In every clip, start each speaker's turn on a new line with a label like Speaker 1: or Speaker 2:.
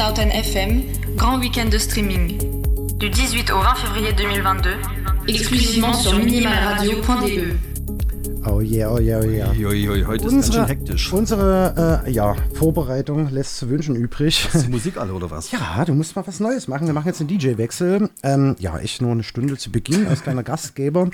Speaker 1: 11 ans de Cosmonauten FM, grand week-end de streaming. Du 18 au 20 février 2022, exclusivement sur minimalradio.de.
Speaker 2: Oh yeah, oh yeah, oh yeah.
Speaker 3: Ui, ui, heute ist ganz schön hektisch.
Speaker 2: Unsere äh, ja, Vorbereitung lässt zu wünschen übrig.
Speaker 3: Ist die Musik alle oder was?
Speaker 2: Ja, du musst mal was Neues machen. Wir machen jetzt einen DJ-Wechsel. Ähm, ja, ich nur eine Stunde zu Beginn als kleiner Gastgeber.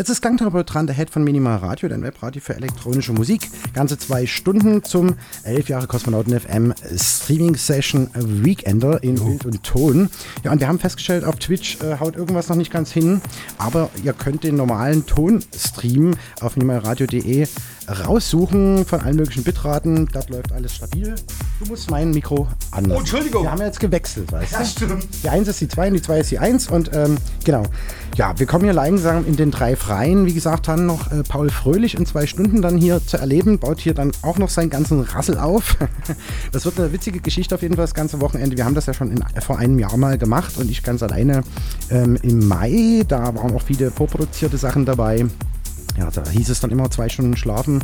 Speaker 2: Jetzt ist Gangtherapeut dran, der Head von Minimal Radio, dein Webradio für elektronische Musik. Ganze zwei Stunden zum 11 Jahre Kosmonauten FM Streaming Session Weekender in Bild und Ton. Ja, und wir haben festgestellt, auf Twitch äh, haut irgendwas noch nicht ganz hin, aber ihr könnt den normalen Ton streamen auf minimalradio.de raussuchen von allen möglichen Bitraten. Das läuft alles stabil. Du musst mein Mikro an.
Speaker 3: Oh, Entschuldigung.
Speaker 2: Wir haben ja jetzt gewechselt, weißt du?
Speaker 3: Ja, stimmt.
Speaker 2: Die 1 ist die 2 und die 2 ist die 1 und ähm, genau. Ja, wir kommen hier langsam in den drei Freien. Wie gesagt, dann noch äh, Paul Fröhlich in zwei Stunden dann hier zu erleben. Baut hier dann auch noch seinen ganzen Rassel auf. Das wird eine witzige Geschichte auf jeden Fall das ganze Wochenende. Wir haben das ja schon in, vor einem Jahr mal gemacht und ich ganz alleine ähm, im Mai. Da waren auch viele vorproduzierte Sachen dabei. Ja, da hieß es dann immer zwei Stunden schlafen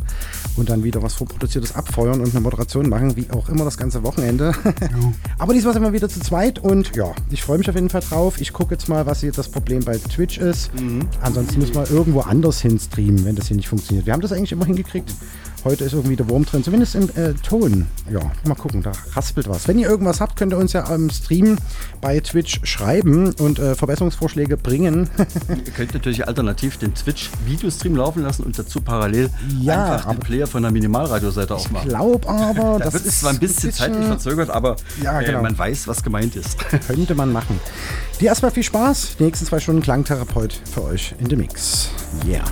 Speaker 2: und dann wieder was vorproduziertes abfeuern und eine Moderation machen, wie auch immer das ganze Wochenende. Aber diesmal sind wir wieder zu zweit und ja, ich freue mich auf jeden Fall drauf. Ich gucke jetzt mal, was hier das Problem bei Twitch ist. Ansonsten müssen wir irgendwo anders hin streamen, wenn das hier nicht funktioniert. Wir haben das eigentlich immer hingekriegt. Heute ist irgendwie der Wurm drin, zumindest im äh, Ton. Ja, mal gucken, da raspelt was. Wenn ihr irgendwas habt, könnt ihr uns ja am Stream bei Twitch schreiben und äh, Verbesserungsvorschläge bringen.
Speaker 3: Ihr könnt natürlich alternativ den Twitch-Videostream laufen lassen und dazu parallel
Speaker 2: Ja,
Speaker 3: einfach den Player von der Minimalradioseite aufmachen.
Speaker 2: Glaub aber,
Speaker 3: Da
Speaker 2: das
Speaker 3: wird
Speaker 2: ist
Speaker 3: es zwar ein bisschen zeitlich verzögert, aber
Speaker 2: Ja, genau.
Speaker 3: äh, man weiß, was gemeint ist.
Speaker 2: Könnte man machen. Dir erstmal viel Spaß. Die nächsten zwei Stunden Klangtherapeut für euch in dem Mix. Yeah.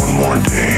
Speaker 4: One more day.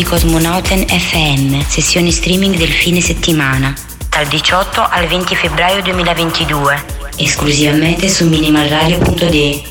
Speaker 4: Di Cosmonauten FM, sessioni streaming del fine settimana, dal 18 al 20 febbraio 2022, esclusivamente su minimalradio.de.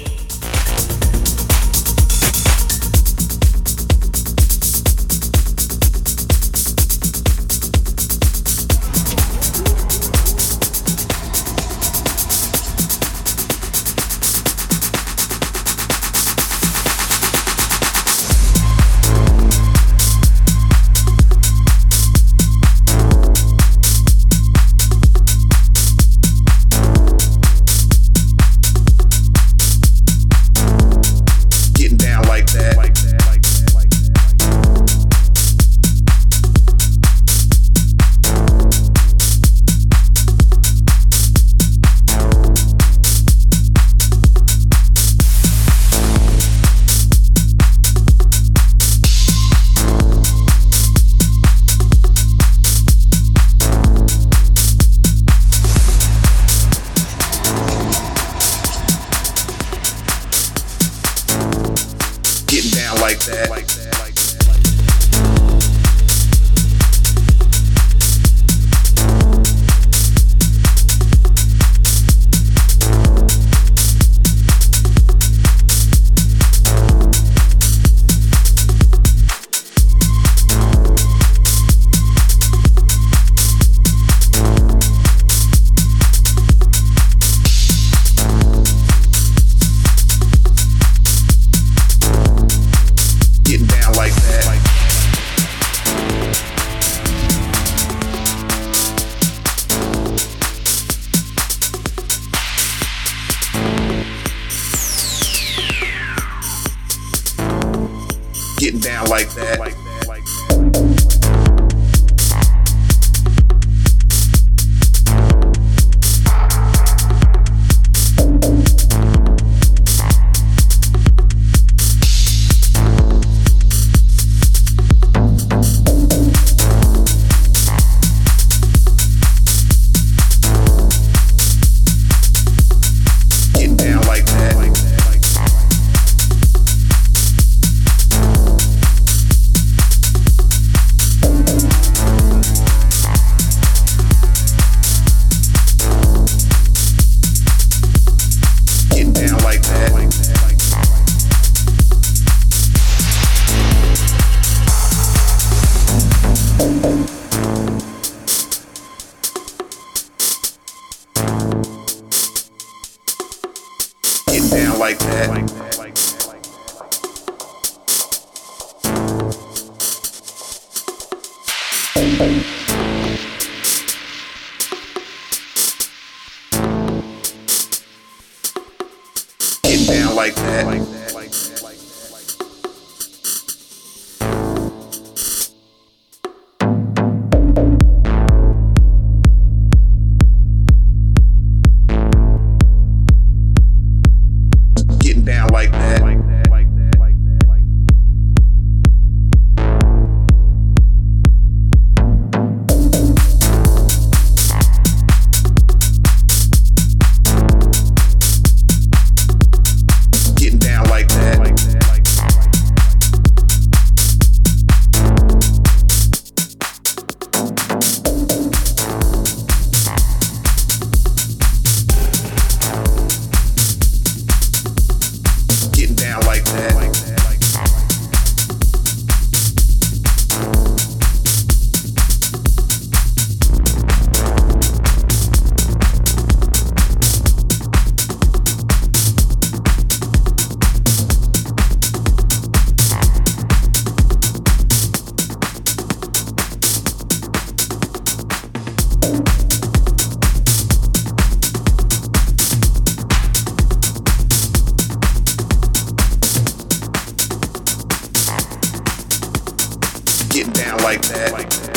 Speaker 5: like that.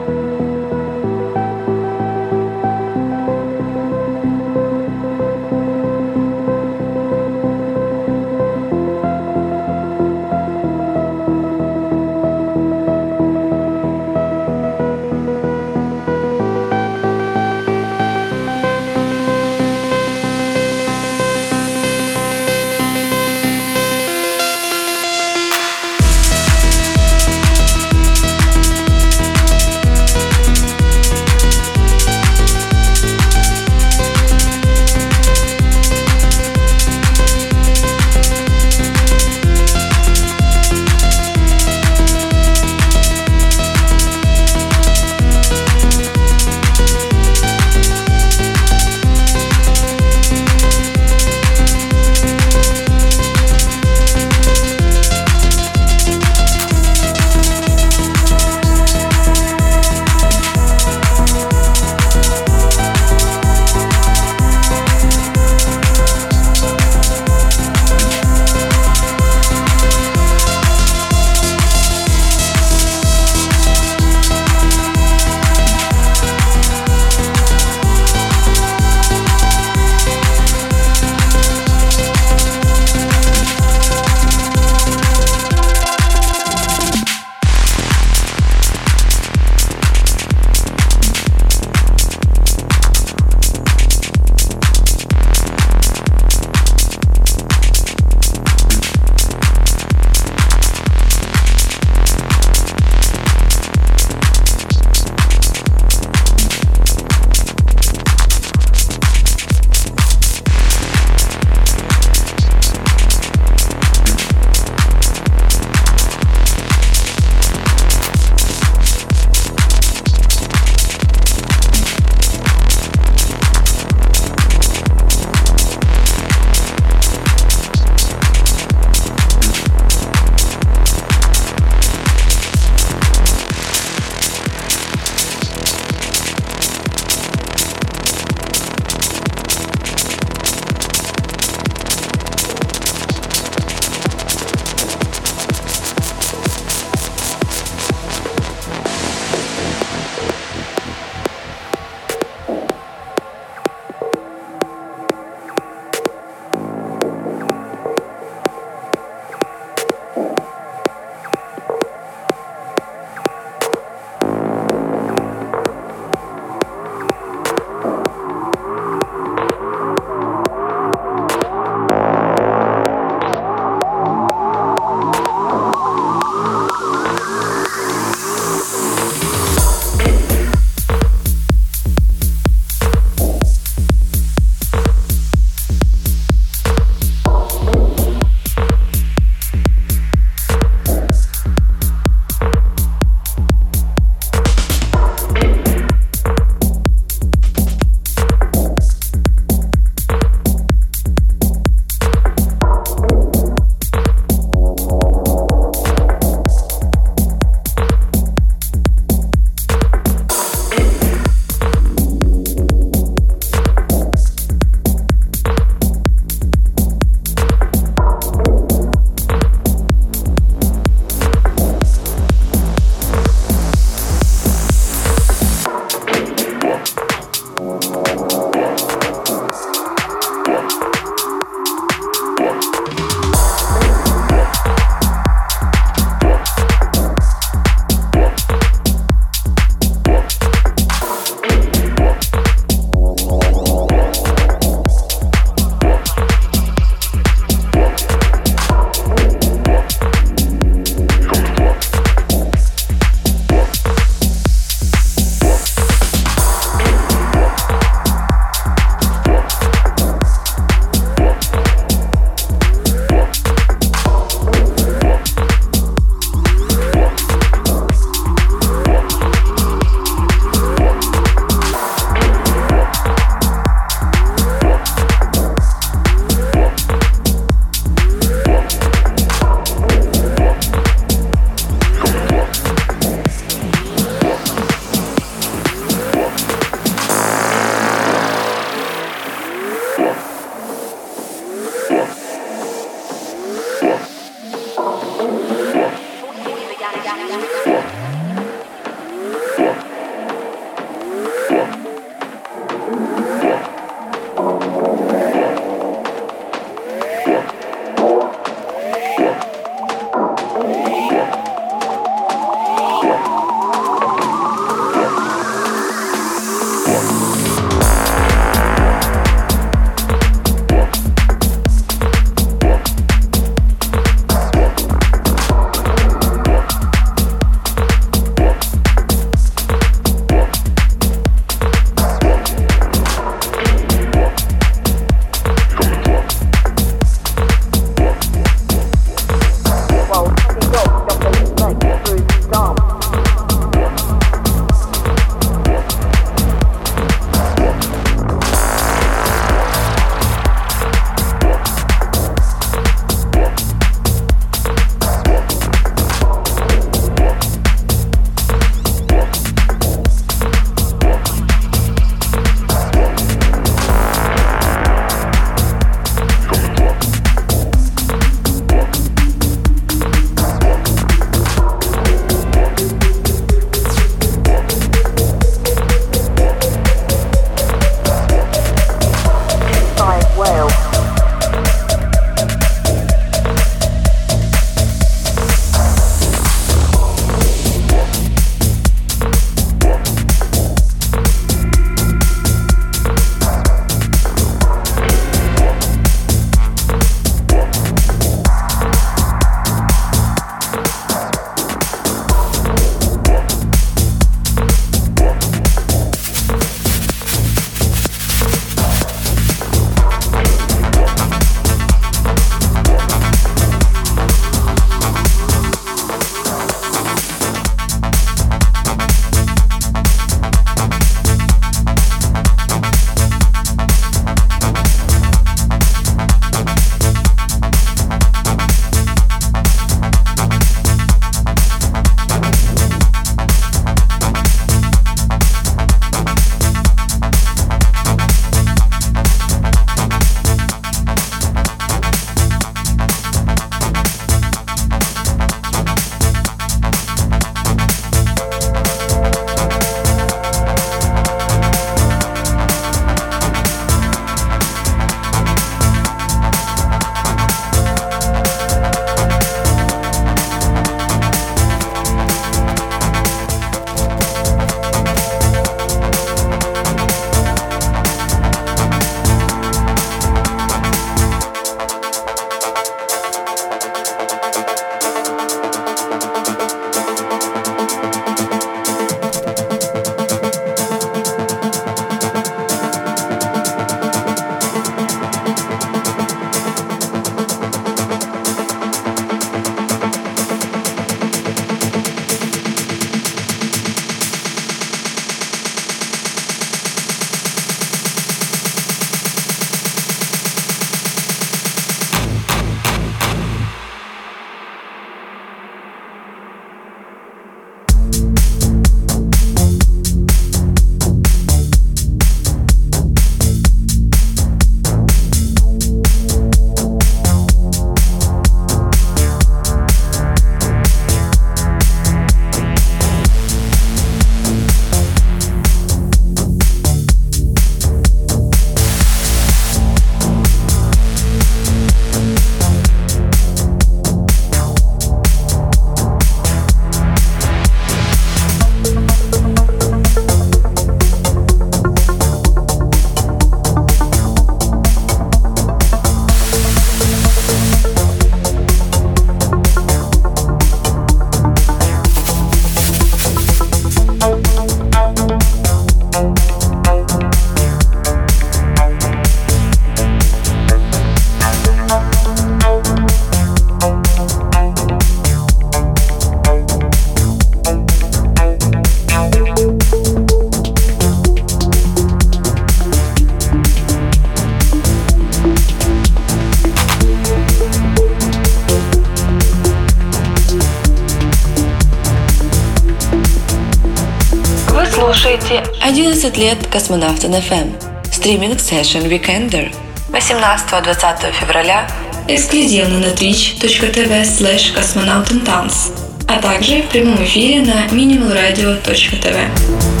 Speaker 6: Лет Космонавтин FM. Стриминг Session Weekender. 18-20 февраля. Эксклюзивно на twitch.tv slash космонавтин танц. а также в прямом эфире на minimalradio.tv.